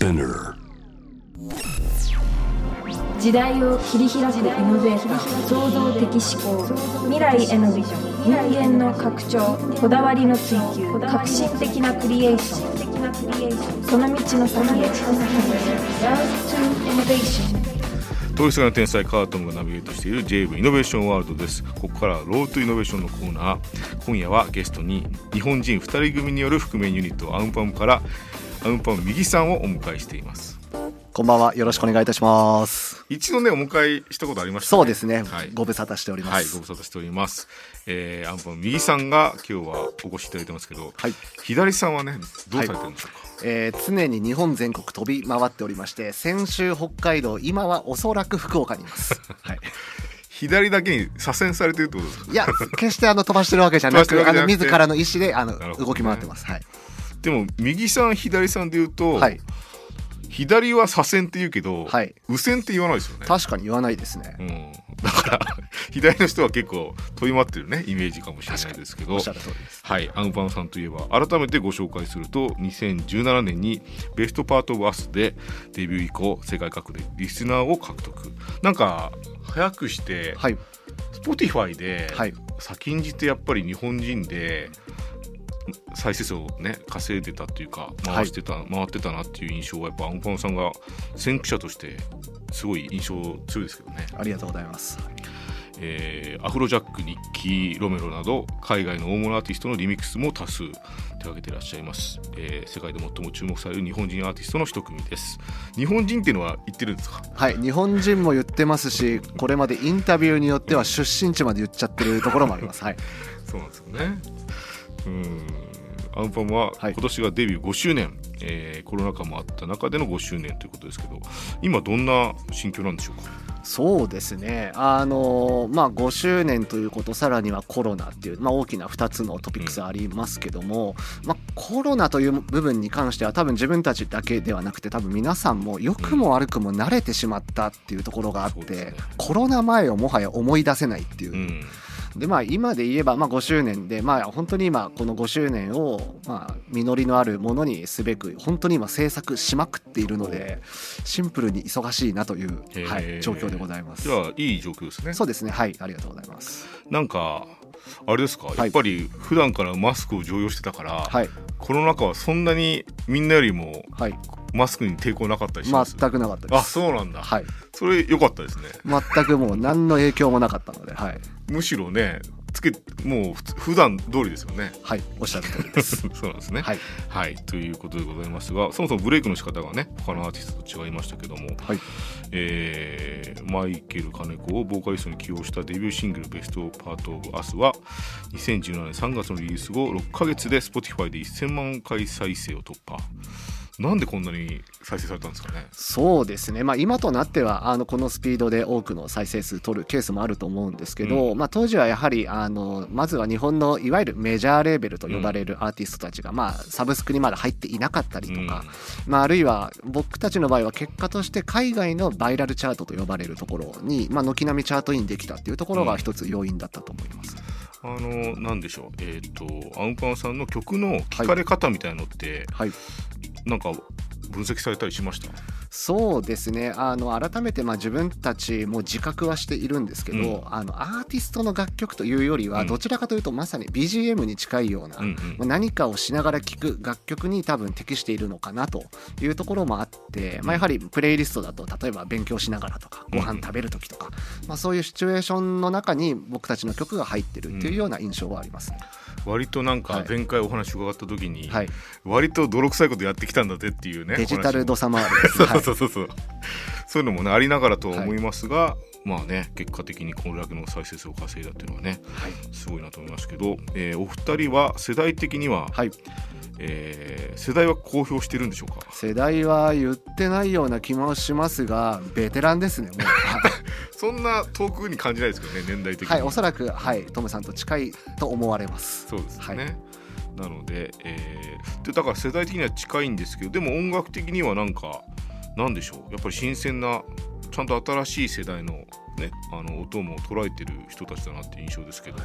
Spinner. 時代を切り開くイノベーター創造的思考未来へのビジョン人間の拡張こだわりの追求革新的なクリエーション。その道の先へ。 Road to Innovation 通りすがりの天才カートムがナビゲートしている JV イノベーションワールドです。ここからは Road to Innovation のコーナー。今夜はゲストに日本人2人組による覆面ユニットアウンパムからアウンパム右さんをお迎えしていますこんばんは。よろしくお願いいたします。一度ねお迎えしたことありましたねそうですね。はいご無沙汰しておりまはい、す。ご無沙汰しております。えー、アンパン右さんが今日はお越しいただいてますけど、はい。左さんはねどうされてるんでしょうか？えー常に日本全国飛び回っておりまして、先週北海道、今はおそらく福岡にいます。はい。左だけに左遷されてるってことですか？いや、決してあの飛ばしてるわけじゃな飛ばしてるく、あの自らの意思であのね動き回ってます。はい。でも右さん左さんで言うと、はい。左は左遷って言うけど、はい右遷って言わないですよね。確かに言わないですね。うん、だから 左の人は結構飛び回ってるねイメージかもしれないですけど。はい、アンパンさんといえば改めてご紹介すると2017年に「ベストパート・オブ・アス」でデビュー以降世界各国でリスナーを獲得なんか早くして、はい。Spotify ではい。先んじてやっぱり日本人で再生数をね稼いでたっていうか回してた、回ってたなっていう印象はやっぱアンパンさんが先駆者としてすごい印象強いですけどね。ありがとうございます。えーアフロジャック、ニッキー・ロメロなど海外の大物アーティストのリミックスも多数手掛けていらっしゃいます、えー世界で最も注目される日本人アーティストの一組です日本人っていうのは言ってるんですか？はい。日本人も言ってますし、これまでインタビューによっては出身地まで言っちゃってるところもあります。はい。そうなんですよねうん。アンパンははい。今年がデビュー5周年、えーコロナ禍もあった中での5周年ということですけど今どんな心境なんでしょうか？そうですね、あのまあ、5周年ということ、さらにはコロナっていう、まあ、大きな2つのトピックスありますけども、まあ、コロナという部分に関しては、多分自分たちだけではなくて、多分皆さんも良くも悪くも慣れてしまったっていうところがあって、そうですね。コロナ前をもはや思い出せないっていう。うんでまあ、今で言えば、まあ、5周年で、まあ、本当に今この5周年を、まあ、実りのあるものにすべく本当に今制作しまくっているのでシンプルに忙しいなという、はい、状況でございます。じゃあいい状況ですね。そうですね。はいありがとうございます。なんかあれですか、い。やっぱり普段からマスクを常用してたから、はい。コロナ禍はそんなにみんなよりもはいマスクに抵抗なかったりします？全くなかったです。あそうなんだ、はい。それ良かったですね。全くもう何の影響もなかったのではい、むしろねつけもう普段通りですよね。はい、おっしゃる通りです。そうなんですね。はい。はい。ということでございますがそもそもブレイクの仕方がね他のアーティストと違いましたけども、はい。えーマイケル金子をボーカリストに起用したデビューシングル「ベストパート・オブ・アス」は2017年3月のリリース後6ヶ月で Spotify で1000万回再生を突破なんでこんなに再生されたんですかね。そうですね、まあ、今となってはあのこのスピードで多くの再生数取るケースもあると思うんですけど、うまあ、当時はやはりあのまずは日本のいわゆるメジャーレーベルと呼ばれるアーティストたちが、まあ、サブスクにまだ入っていなかったりとか、まあ、あるいは僕たちの場合は結果として海外のバイラルチャートと呼ばれるところに、まあ、軒並みチャートインできたっていうところが一つ要因だったと思います。あのなんでしょう。えっ、とアウンパンさんの曲の聴かれ方みたいのって、はいなんか分析されたりしました？そうですね。あの改めてまあ自分たちも自覚はしているんですけど、うん。あのアーティストの楽曲というよりはうん。どちらかというとまさに BGM に近いような、うん何かをしながら聴く楽曲に多分適しているのかなというところもあって、まあ、やはりプレイリストだと例えば勉強しながらとかご飯食べる時とか、まあ、そういうシチュエーションの中に僕たちの曲が入ってるっていうような印象はありますね。割となんかはい。前回お話伺った時に、はい、割と泥臭いことやってきたんだぜっていうねデジタルお話もドサマールです。そうそうそう。そう、そういうのもねありながらとは思いますが、まあね結果的にこれだけの再生数を稼いだっていうのはねはい。すごいなと思いますけど、えーお二人は世代的には、はい。えー世代は公表してるんでしょうか？世代は言ってないような気もしますがベテランですねもう。そんな遠くに感じないですけどね年代的に、はいおそらくはいトムさんと近いと思われます。そうですね、はいなので,、えーでだから世代的には近いんですけどでも音楽的にはなんかなんでしょう？やっぱり新鮮なちゃんと新しい世代のねあの音も捉えてる人たちだなっていう印象ですけど、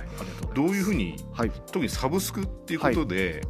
どういうふうにはい。特にサブスクっていうことで、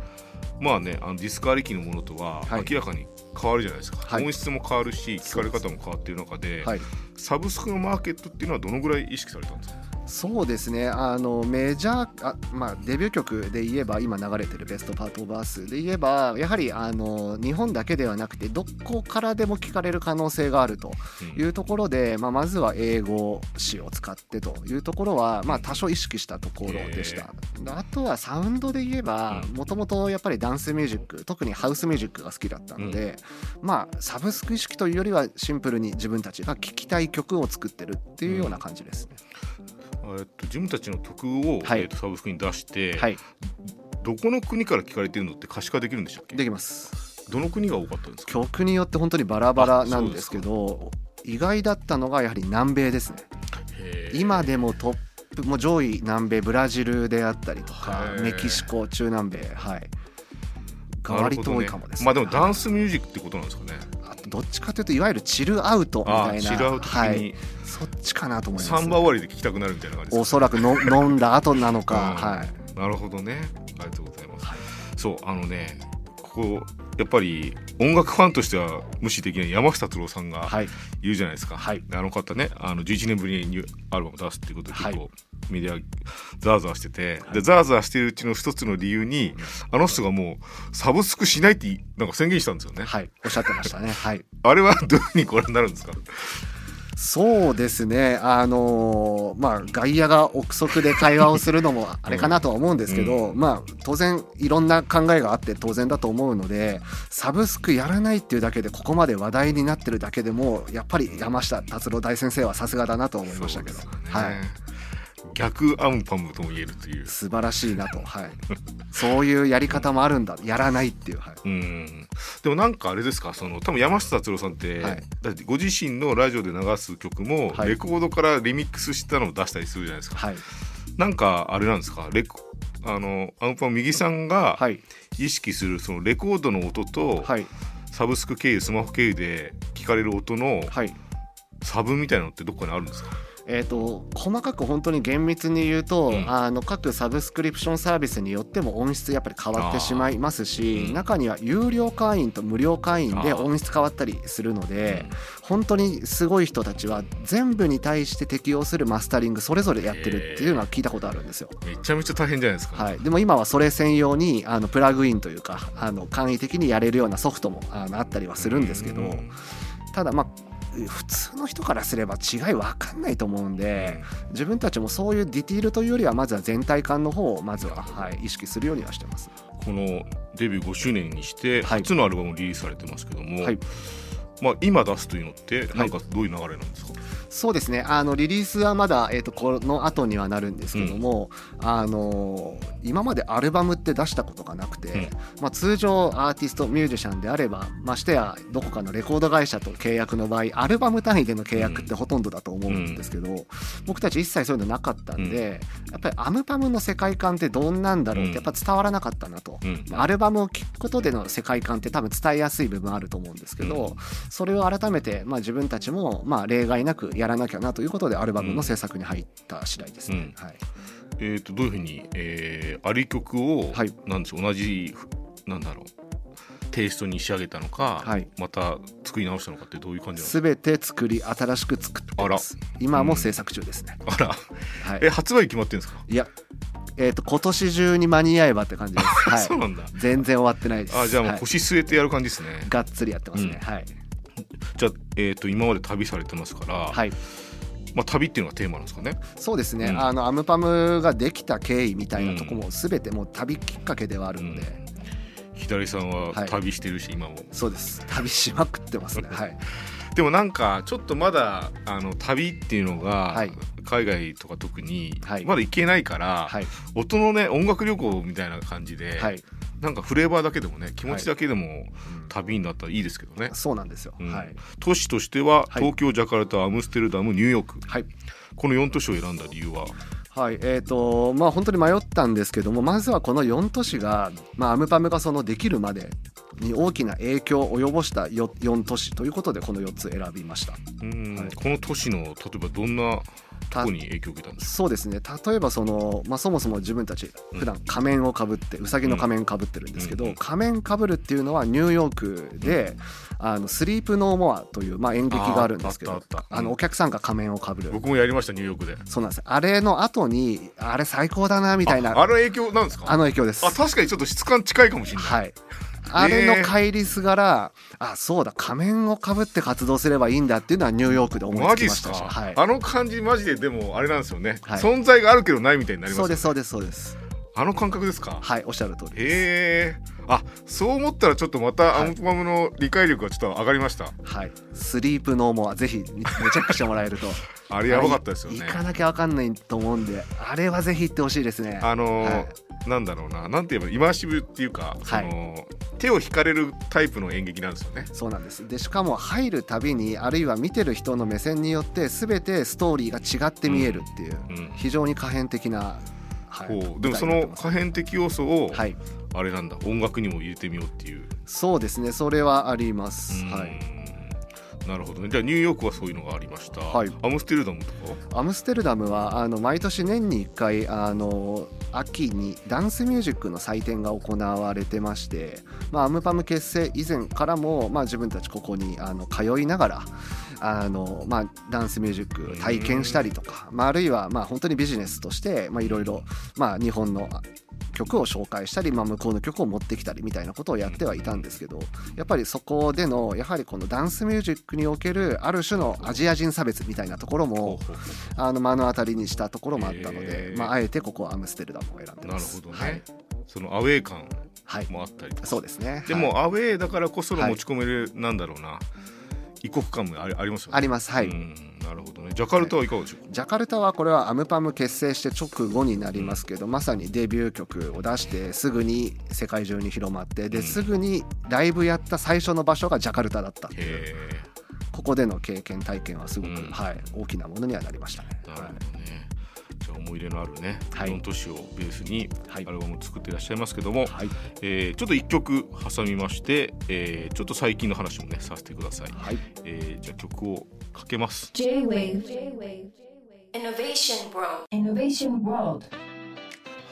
まあねあのディスクありきのものとははい。明らかに変わるじゃないですか、はい。音質も変わるし聞かれ方も変わっている中ではい。サブスクのマーケットっていうのはどのぐらい意識されたんですか？そうですね。あのメジャーあ、まあ、デビュー曲で言えば今流れてる「ベストパート・オブ・アース」で言えばやはりあの日本だけではなくてどこからでも聞かれる可能性があるとうん。いうところで、まあ、まずは英語詞を使ってというところは、まあ、多少意識したところでした。あとはサウンドで言えばうん。もともとやっぱりダンスミュージック特にハウスミュージックが好きだったので、まあサブスク意識というよりはシンプルに自分たちが聴きたい曲を作ってるっていうような感じですね。えっと、自分たちの曲を、はい。えっと、サブスクに出して、はい。どこの国から聞かれてるのって可視化できるんでしたっけ？できます。どの国が多かったんですか？曲によって本当にバラバラなんですけど意外だったのがやはり南米ですね。今でもトップもう上位南米ブラジルであったりとかメキシコ中南米はい。が割と多いかもです、まあでもダンススミュージックってことなんですかね。あとどっちかというといわゆるチルアウトみあたいなチルアウトはい、そっちかなと思います。サンバ終わりで聴きたくなるみたいな感じでおそらくの飲んだ後なのか、うんはい。なるほどね。ありがとうございます、はい。そうあのねここやっぱり音楽ファンとしては無視できない山下達郎さんがはい。いるじゃないですか、はい。であの方ねあの11年ぶりにニューアルバム出すっていうことで結は構メディアザーザーしてて、でザーザーしてるうちの一つの理由にあの人がもうサブスクしないってなんか宣言したんですよね、はい。おっしゃってましたね。はい。あれはどういうふうにご覧になるんですか？そうですね、あのーまあ、外野が憶測で会話をするのも あれかなとは思うんですけど、うまあ、当然、いろんな考えがあって当然だと思うので、サブスクやらないっていうだけで、ここまで話題になってるだけでも、やっぱり山下達郎大先生はさすがだなと思いましたけど、ね。はい、逆アンパムとも言えるという。素晴らしいなと、はい、そういうやり方もあるんだ、やらないっていう、はい、うん。でもなんかあれですか？その多分山下達郎さんって、はい。だってご自身のラジオで流す曲も、はい。レコードからリミックスしたのを出したりするじゃないですか。はい、なんかあれなんですか？レコあのアンパン右さんがはい、意識するそのレコードの音と、はい、サブスク経由スマホ経由で聞かれる音のはい。差分みたいなのってどっかにあるんですか？えー、と細かく本当に厳密に言うと、うん。あの各サブスクリプションサービスによっても音質やっぱり変わってしまいますし、うん。中には有料会員と無料会員で音質変わったりするので本当にすごい人たちは全部に対して適用するマスタリングそれぞれやってるっていうのは聞いたことあるんですよ。めちゃめちゃ大変じゃないですか、はい、でも今はそれ専用にあのプラグインというかあの簡易的にやれるようなソフトもあのあったりはするんですけど、うん。ただまあ普通の人からすれば違い分かんないと思うんで自分たちもそういうディティールというよりはまずは全体感の方をまずは、はい、意識するようにはしてます。このデビュー5周年にしてはい。初のアルバムをリリースされてますけども、はいまあ、今出すというのってい。なんかどういう流れなんですか、そうですね。あのリリースはまだ、えー、とこの後にはなるんですけども、あの今までアルバムって出したことがなくて、まあ、通常アーティストミュージシャンであればましてやどこかのレコード会社と契約の場合アルバム単位での契約ってほとんどだと思うんですけど、僕たち一切そういうのなかったんで、やっぱりアムパムの世界観ってどんなんだろうってやっぱ伝わらなかったなと。うん。アルバムを聴くことでの世界観って多分伝えやすい部分あると思うんですけど、それを改めて、まあ、自分たちも、まあ、例外なくやらなきゃなということでアルバムの制作に入った次第ですね。うん。はい、えー、とどういうふうに、えー、あり曲を、はい。なんでしょう同じなんだろうテイストに仕上げたのか、はい。また作り直したのかってどういう感じすか全て作り新しく作ってます。今も制作中ですね、あら。はい。え、発売決まってるんですか、いや、えー、と今年中に間に合えばって感じです、は そうなんだ。い、全然終わってないです。あじゃあもうはい。腰据えてやる感じですね、がっつりやってますね、はい、じゃあ、えー、と今まで旅されてますから、はい、まあ、旅っていうのがテーマなんですかね？そうですね、うん。あのアムパムができた経緯みたいなとこも全てもう旅きっかけではあるので、左さんははい。旅してるし、今も。そうです。旅しまくってますね。はいでもなんかちょっとまだあの旅っていうのが、はい。海外とか特にはい。まだ行けないから、はい。音のね音楽旅行みたいな感じで、はい、なんかフレーバーだけでもね気持ちだけでもうん。旅になったらいいですけどね、そうなんですよ、うん。はい。都市としてははい。東京、ジャカルタアムステルダムニューヨーク。はい。この4都市を選んだ理由は？はい。えーとまあ、本当に迷ったんですけどもまずはこの4都市が、まあ、アムパムがそのできるまでに大きな影響を及ぼしたよ4都市ということでこの4つ選びました。この都市の例えばどんなとこに影響を受けたんですそうですね。例えばその、まあ、そもそも自分たちうん普段仮面をかぶってうさぎの仮面かぶってるんですけど、うん仮面かぶるっていうのはニューヨークで、あのスリープノーモアという、まあ、演劇があるんですけどあのお客さんが仮面をかぶる。か僕もやりましたニューヨークで。そうなんです。あれの後にあれ最高だなみたいな。ああの影響なんですか？あの影響です。あ確かにちょっと質感近いかもしれない、はいあれの帰りすがら、あそうだ仮面をかぶって活動すればいいんだっていうのはニューヨークで思いつきますしたし、はい、あの感じマジででもあれなんですよね、はい。存在があるけどないみたいになりますよね。そうですそうですそうです。あの感覚ですか？はいおっしゃる通りです。へえ。あそう思ったらちょっとまたはい。アンプマムの理解力がちょっと上がりました、はい。スリープノーモアぜひチェックしてもらえると。あれやばかったですよね。行かなきゃわかんないと思うんであれはぜひ行ってほしいですね。あのーはいなんだろうななんて言えばイマーシブっていうか、その手を引かれるタイプの演劇なんですよね。そうなんです。でしかも入るたびにあるいは見てる人の目線によって全てストーリーが違って見えるっていう、うん。非常に可変的な、はいでもその可変的要素を、はい。あれなんだ音楽にも入れてみようっていう、そうですね。それはあります、うん。はいなるほどね。じゃあニューヨークはそういうのがありました、はい。アムステルダムとかアムステルダムはあの毎年年に1回あの秋にダンスミュージックの祭典が行われてまして、まあ、アムパム結成以前からも、まあ、自分たちここにあの通いながらあの、まあ、ダンスミュージック体験したりとか、まあ、あるいはまあ本当にビジネスとしてまあいろいろまあ日本の曲を紹介したり、まあ、向こうの曲を持ってきたりみたいなことをやってはいたんですけどやっぱりそこでのやはりこのダンスミュージックにおけるある種のアジア人差別みたいなところもあの目の当たりにしたところもあったのへで、ー。まあ、あえてここはアムステルダムを選んでうなるます。ほどね、はい、そのアウェー感はい。もあったりとか。そうですね。でも、はいアウェーだからこその持ち込める、なんだろうな異国感もありありますよね。あります。はい。うんなるほどね。ジャカルタはいかがでしょう？か、ジャカルタはこれはアムパム結成して直後になりますけど、まさにデビュー曲を出してすぐに世界中に広まってうん。ですぐにライブやった最初の場所がジャカルタだったっていう。へここでの経験体験はすごく、うん。はい、大きなものにはなりましたね。えなるほどね、じゃあ思い入れのあるね、はい。4都市をベースにはい。アルバムを作っていらっしゃいますけども、はい、えーちょっと1曲挟みまして、えーちょっと最近の話もねさせてください、はい、えーじゃあ曲をかけます。J-Wave Innovation World Innovation World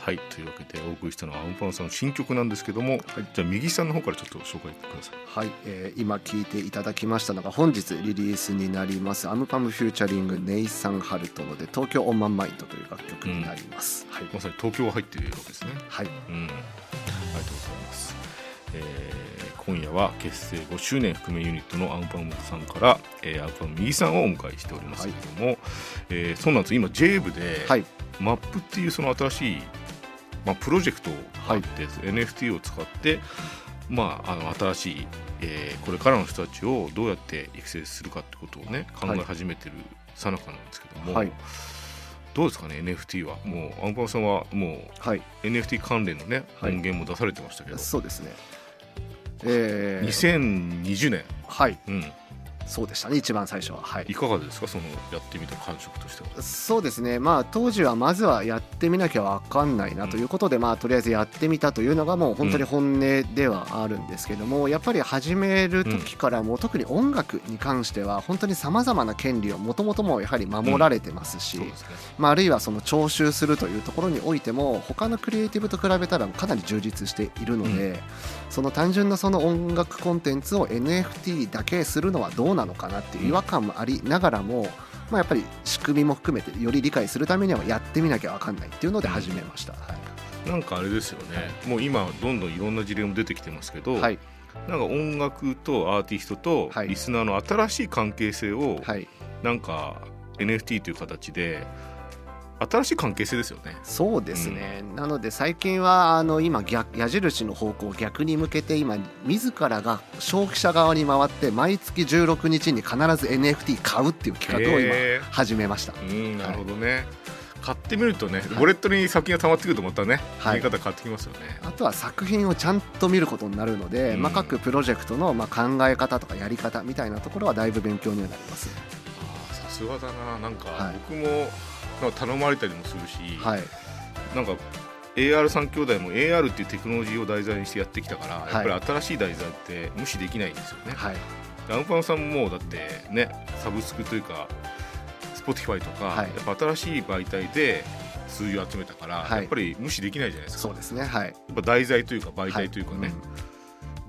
はいというわけでお送りしたのはアンパンさんの新曲なんですけども、じゃあ右さんの方からちょっと紹介ください。はいえー今聴いていただきましたのが本日リリースになります。アムパムフューチャリングネイサン・ハルトので東京オンマンマインドという楽曲になります、はい、まさに東京が入っているわけですね。はい、うん、ありがとうございます。えー今夜は結成5周年覆面ユニットのアンパンさんから、えー、アンパン右さんをお迎えしておりますけれども、えーそうなんです。今 J 部で、はい。マップっていうその新しい、まあ、プロジェクトがあって、NFT を使って、まあ、あの新しい、えーこれからの人たちをどうやって育成するかってことをね考え始めてるさなかなんですけども、はい。どうですかね NFT は。もうアンパンさんはもうはい、NFT 関連のねはい。音源も出されてましたけど、そうですね。えー、2020年、はい。うん、そうでしたね一番最初は。はい。いかがですか？そのやってみた感触としては。そうですね。まあ当時はまずはやってみなきゃ分かんないなということで、まあとりあえずやってみたというのがもう本当に本音ではあるんですけども、やっぱり始める時からも、特に音楽に関しては本当にさまざまな権利をもともともやはり守られてますし、ね。まあ、あるいはその徴収するというところにおいても他のクリエイティブと比べたらかなり充実しているので、その単純なその音楽コンテンツを NFT だけするのはどうなのかなっていう違和感もありながらも、まあ、やっぱり仕組みも含めてより理解するためにはやってみなきゃ分かんないっていうので始めました。はい。なんかあれですよね。もう今どんどんいろんな事例も出てきてますけど、はい。なんか音楽とアーティストとはい。リスナーの新しい関係性を、はい、なんか NFT という形で新しい関係性ですよね。そうですね、なので最近はあの今逆矢印の方向を逆に向けて今自らが消費者側に回って毎月16日に必ず NFT 買うっていう企画を今へ始めました。ーうんなるほどね、買ってみるとねウォレットに作品が溜まってくるとまたね、はい。見方変わってきますよね。あとは作品をちゃんと見ることになるので、うん。まあ、各プロジェクトのまあ考え方とかやり方みたいなところはだいぶ勉強にはなります。あーさすがだな。なんか、はい。僕もなんか頼まれたりもするし、はい、なんか AR3 兄弟も AR っていうテクノロジーを題材にしてやってきたから、い。やっぱり新しい題材って無視できないんですよね。はい。アンパンさんもだってねサブスクというか Spotify とか、はい。やっぱ新しい媒体で数字を集めたから、はい。やっぱり無視できないじゃないですか。そうですねはい。やっぱ題材というか媒体というかね、はい。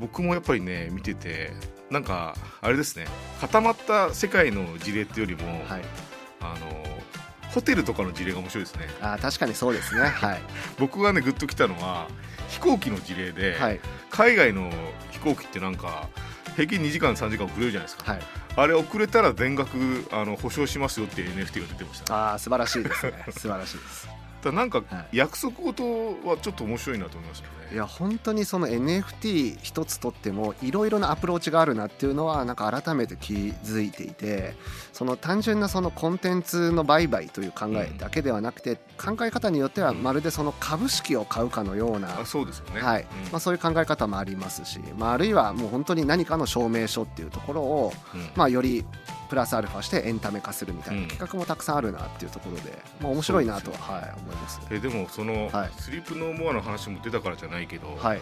僕もやっぱりね見ててなんかあれですね固まった世界の事例っていうよりも、あのホテルとかの事例が面白いですね。あー確かにそうですね。はい。僕がねグッときたのは飛行機の事例で、はい。海外の飛行機ってなんか平均2時間3時間遅れるじゃないですか、はい。あれ遅れたら全額あの保証しますよっていう NFT が出てました、ね、ああ素晴らしいですね。素晴らしいですだなんかはい。約束事はちょっと面白いなと思いますよね。いや本当にその NFT 一つとってもいろいろなアプローチがあるなっていうのはなんか改めて気づいていてその単純なそのコンテンツの売買という考えだけではなくて考え方によってはまるでその株式を買うかのようなあそうですよね。はい。うん。まあ、そういう考え方もありますし、まあ、あるいはもう本当に何かの証明書っていうところを、うん。まあ、よりプラスアルファしてエンタメ化するみたいなうん。企画もたくさんあるなっていうところで、まあ、面白いなとは、そはい、思います。ね。えでもその、はい。スリープノーモアの話も出たからじゃないけど、はい。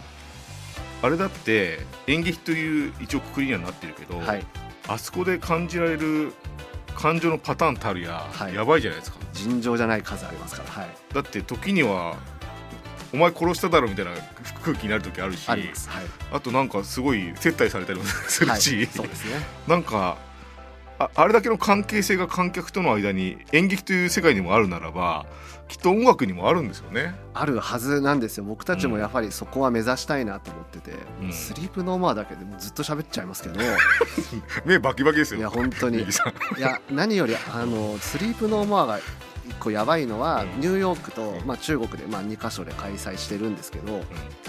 あれだって演劇という一応くくりにはなってるけど、はい、あそこで感じられる感情のパターンたるや、はい。やばいじゃないですか。尋常じゃない数ありますから、はい、だって時にはお前殺しただろみたいな空気になる時あるしあ。はい。あとなんかすごい接待されたりもするはい、し、そうですね。なんかああれだけの関係性が観客との間に演劇という世界にもあるならばきっと音楽にもあるんですよね。あるはずなんですよ。僕たちもやはりそこは目指したいなと思ってて、うん。スリープノーマーだけでもずっと喋っちゃいますけど、目バキバキですよ。いや本当に。いや。何よりあのスリープノーマーが一個やばいのは、うん。ニューヨークと、うん。まあ、中国で、まあ、2カ所で開催してるんですけど、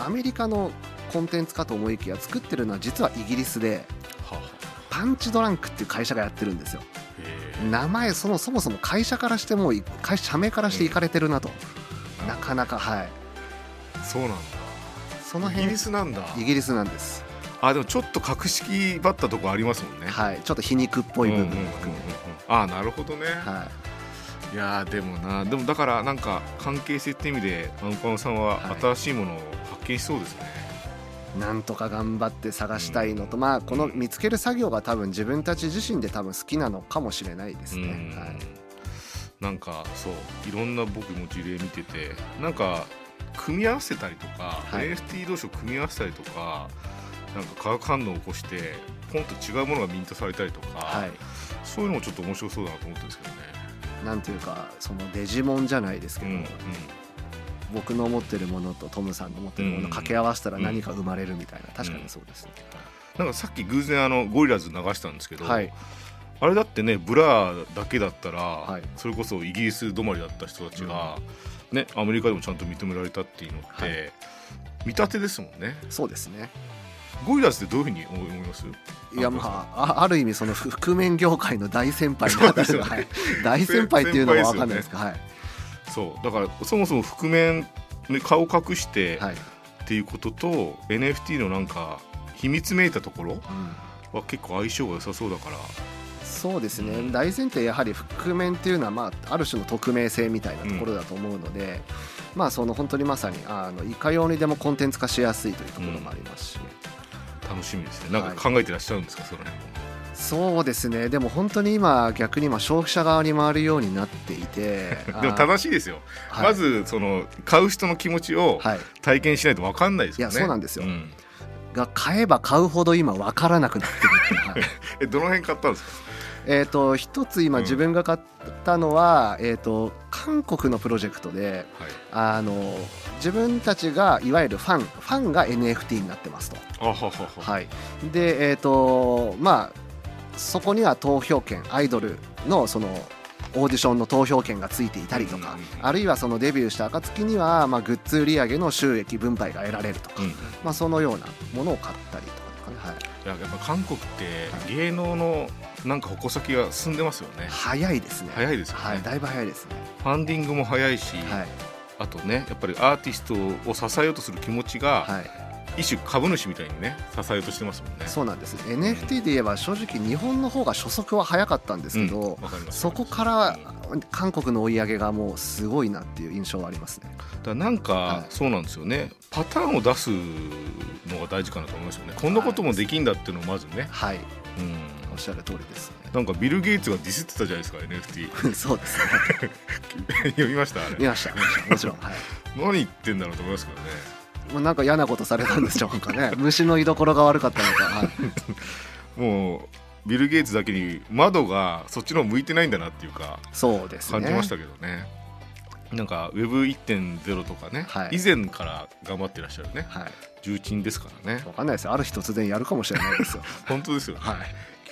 アメリカのコンテンツかと思いきや作ってるのは実はイギリスでパンチドランクっていう会社がやってるんですよ。名前そのそもそも会社からしてもう会社社名からしていかれてるなと、なかなかはい。そうなんだ。その辺イギリスなんだ。イギリスなんです。あでもちょっと格式ばったとこありますもんね。はい。ちょっと皮肉っぽい部分も含めて、ああなるほどね。はい。いやーでもなでもだからなんか関係性って意味でアンパンさんははい。新しいものを発見しそうですね。なんとか頑張って探したいのと、まあこの見つける作業が多分自分たち自身で多分好きなのかもしれないですね。うん。はい、なんかそういろんな僕も事例見ててなんか組み合わせたりとか、はい。NFT 同士を組み合わせたりとかなんか化学反応を起こしてポンと違うものがミントされたりとか、はい、そういうのもちょっと面白そうだなと思ってるんですけどね。なんというかそのデジモンじゃないですけど、うんうん僕の持ってるものとトムさんの持ってるものを掛け合わせたら何か生まれるみたいな、確かにそうですね。なんかさっき偶然あのゴリラズ流したんですけど、はい、あれだってねブラだけだったら、い。それこそイギリス止まりだった人たちが、ね、アメリカでもちゃんと認められたっていうのって、はい。見立てですもんね。そうですね。ゴリラズってどういうふうに思います？いやまああある意味そのふ覆面業界の大先輩のそうですよ大先輩っていうのは分かんないですか、はいそう。だからそもそも覆面に顔隠してはい。っていうことと、NFT のなんか秘密めいたところうん。は結構相性が良さそうだから。そうですね、うん大前提やはり覆面っていうのは、まあ、ある種の匿名性みたいなところだと思うので、まあその本当にまさにあのいかようにでもコンテンツ化しやすいというところもありますし、楽しみですね。なんか考えてらっしゃるんですか、その辺もそうですね。でも本当に今逆に今消費者側に回るようになっていて でも正しいですよ、はい。まずその買う人の気持ちをはい。体験しないと分かんないですよね。いやそうなんですよ。ん。が買えば買うほど今分からなくなってるって えどの辺買ったんですか？えー、と一つ今うん。自分が買ったのは、えー、と韓国のプロジェクトではい。あの自分たちがいわゆるファンファンが NFT になってますと。あははは。はい、でえっ、とまあそこには投票権アイドルのそのオーディションの投票権がついていたりとか、あるいはそのデビューした暁には、まあ、グッズ売り上げの収益分配が得られるとか、まあ、そのようなものを買ったりとかね、はい、ややっぱ韓国って芸能のなんか矛先が進んでますよね。早いですね。早いですよね、はい、だいぶ早いですね、ファンディングも早いし、はい。あとねやっぱりアーティストを支えようとする気持ちがはい、一種株主みたいにね支えようとしてますもんね。そうなんです。NFT で言えば正直日本の方が初速は早かったんですけど、わかります。そこから韓国の追い上げがもうすごいなっていう印象はありますね。だからなんか、はい。そうなんですよね。パターンを出すのが大事かなと思いますよね。こんなこともできんだっていうのをまずね、はい。うん。おっしゃる通りです。なんかビル・ゲイツがディスってたじゃないですか NFT そうですね。読みました？あれ。見ました見ました。もちろん、はい。何言ってんだろうと思いますけどねもうなんか嫌なことされたんでしょうかね。虫の居所が悪かったのか、はい、もうビル・ゲイツだけに窓がそっちの方向いてないんだなっていうかそうですね。感じましたけどね。なんか Web1.0 とかね、はい。以前から頑張ってらっしゃるねはい。重鎮ですからね。わかんないですよ。ある日突然やるかもしれないですよ。本当ですよね、はい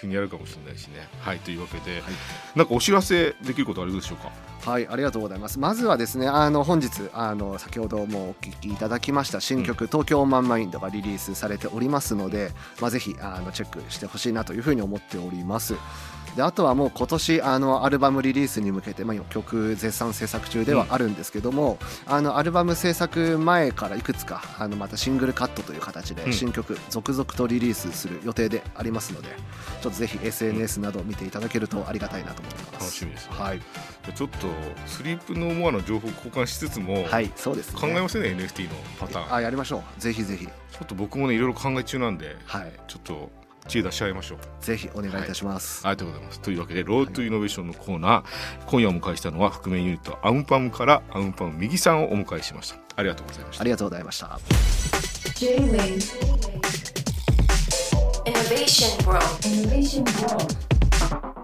急にやるかもしれないしね。はい。というわけで、はい。なんかお知らせできることあるでしょうか？はい、ありがとうございます。まずはですね、あの本日あの先ほどもお聞きいただきました新曲、東京マンマインドがリリースされておりますので、まあぜひあのチェックしてほしいなというふうに思っております。であとはもう今年あのアルバムリリースに向けて、まあ、今曲絶賛制作中ではあるんですけども、あのアルバム制作前からいくつかあのまたシングルカットという形でうん。新曲続々とリリースする予定でありますので、ちょっとぜひ SNS などを見ていただけるとありがたいなと思います。楽しみですね。はい、ちょっと Sleep No More の情報交換しつつも、はい、そうです、ね。考えますね NFT のパターン。あやりましょう。ぜひぜひ。ちょっと僕もねいろいろ考え中なんではい。ちょっと知恵出し合いましょう。ぜひお願いいたします、ありがとうございます。というわけで Road to Innovation のコーナー、今夜お迎えしたのは覆面ユニットアウンパムからアウンパム右さんをお迎えしました。ありがとうございました。ありがとうございました。J-Wave. Innovation World. Innovation World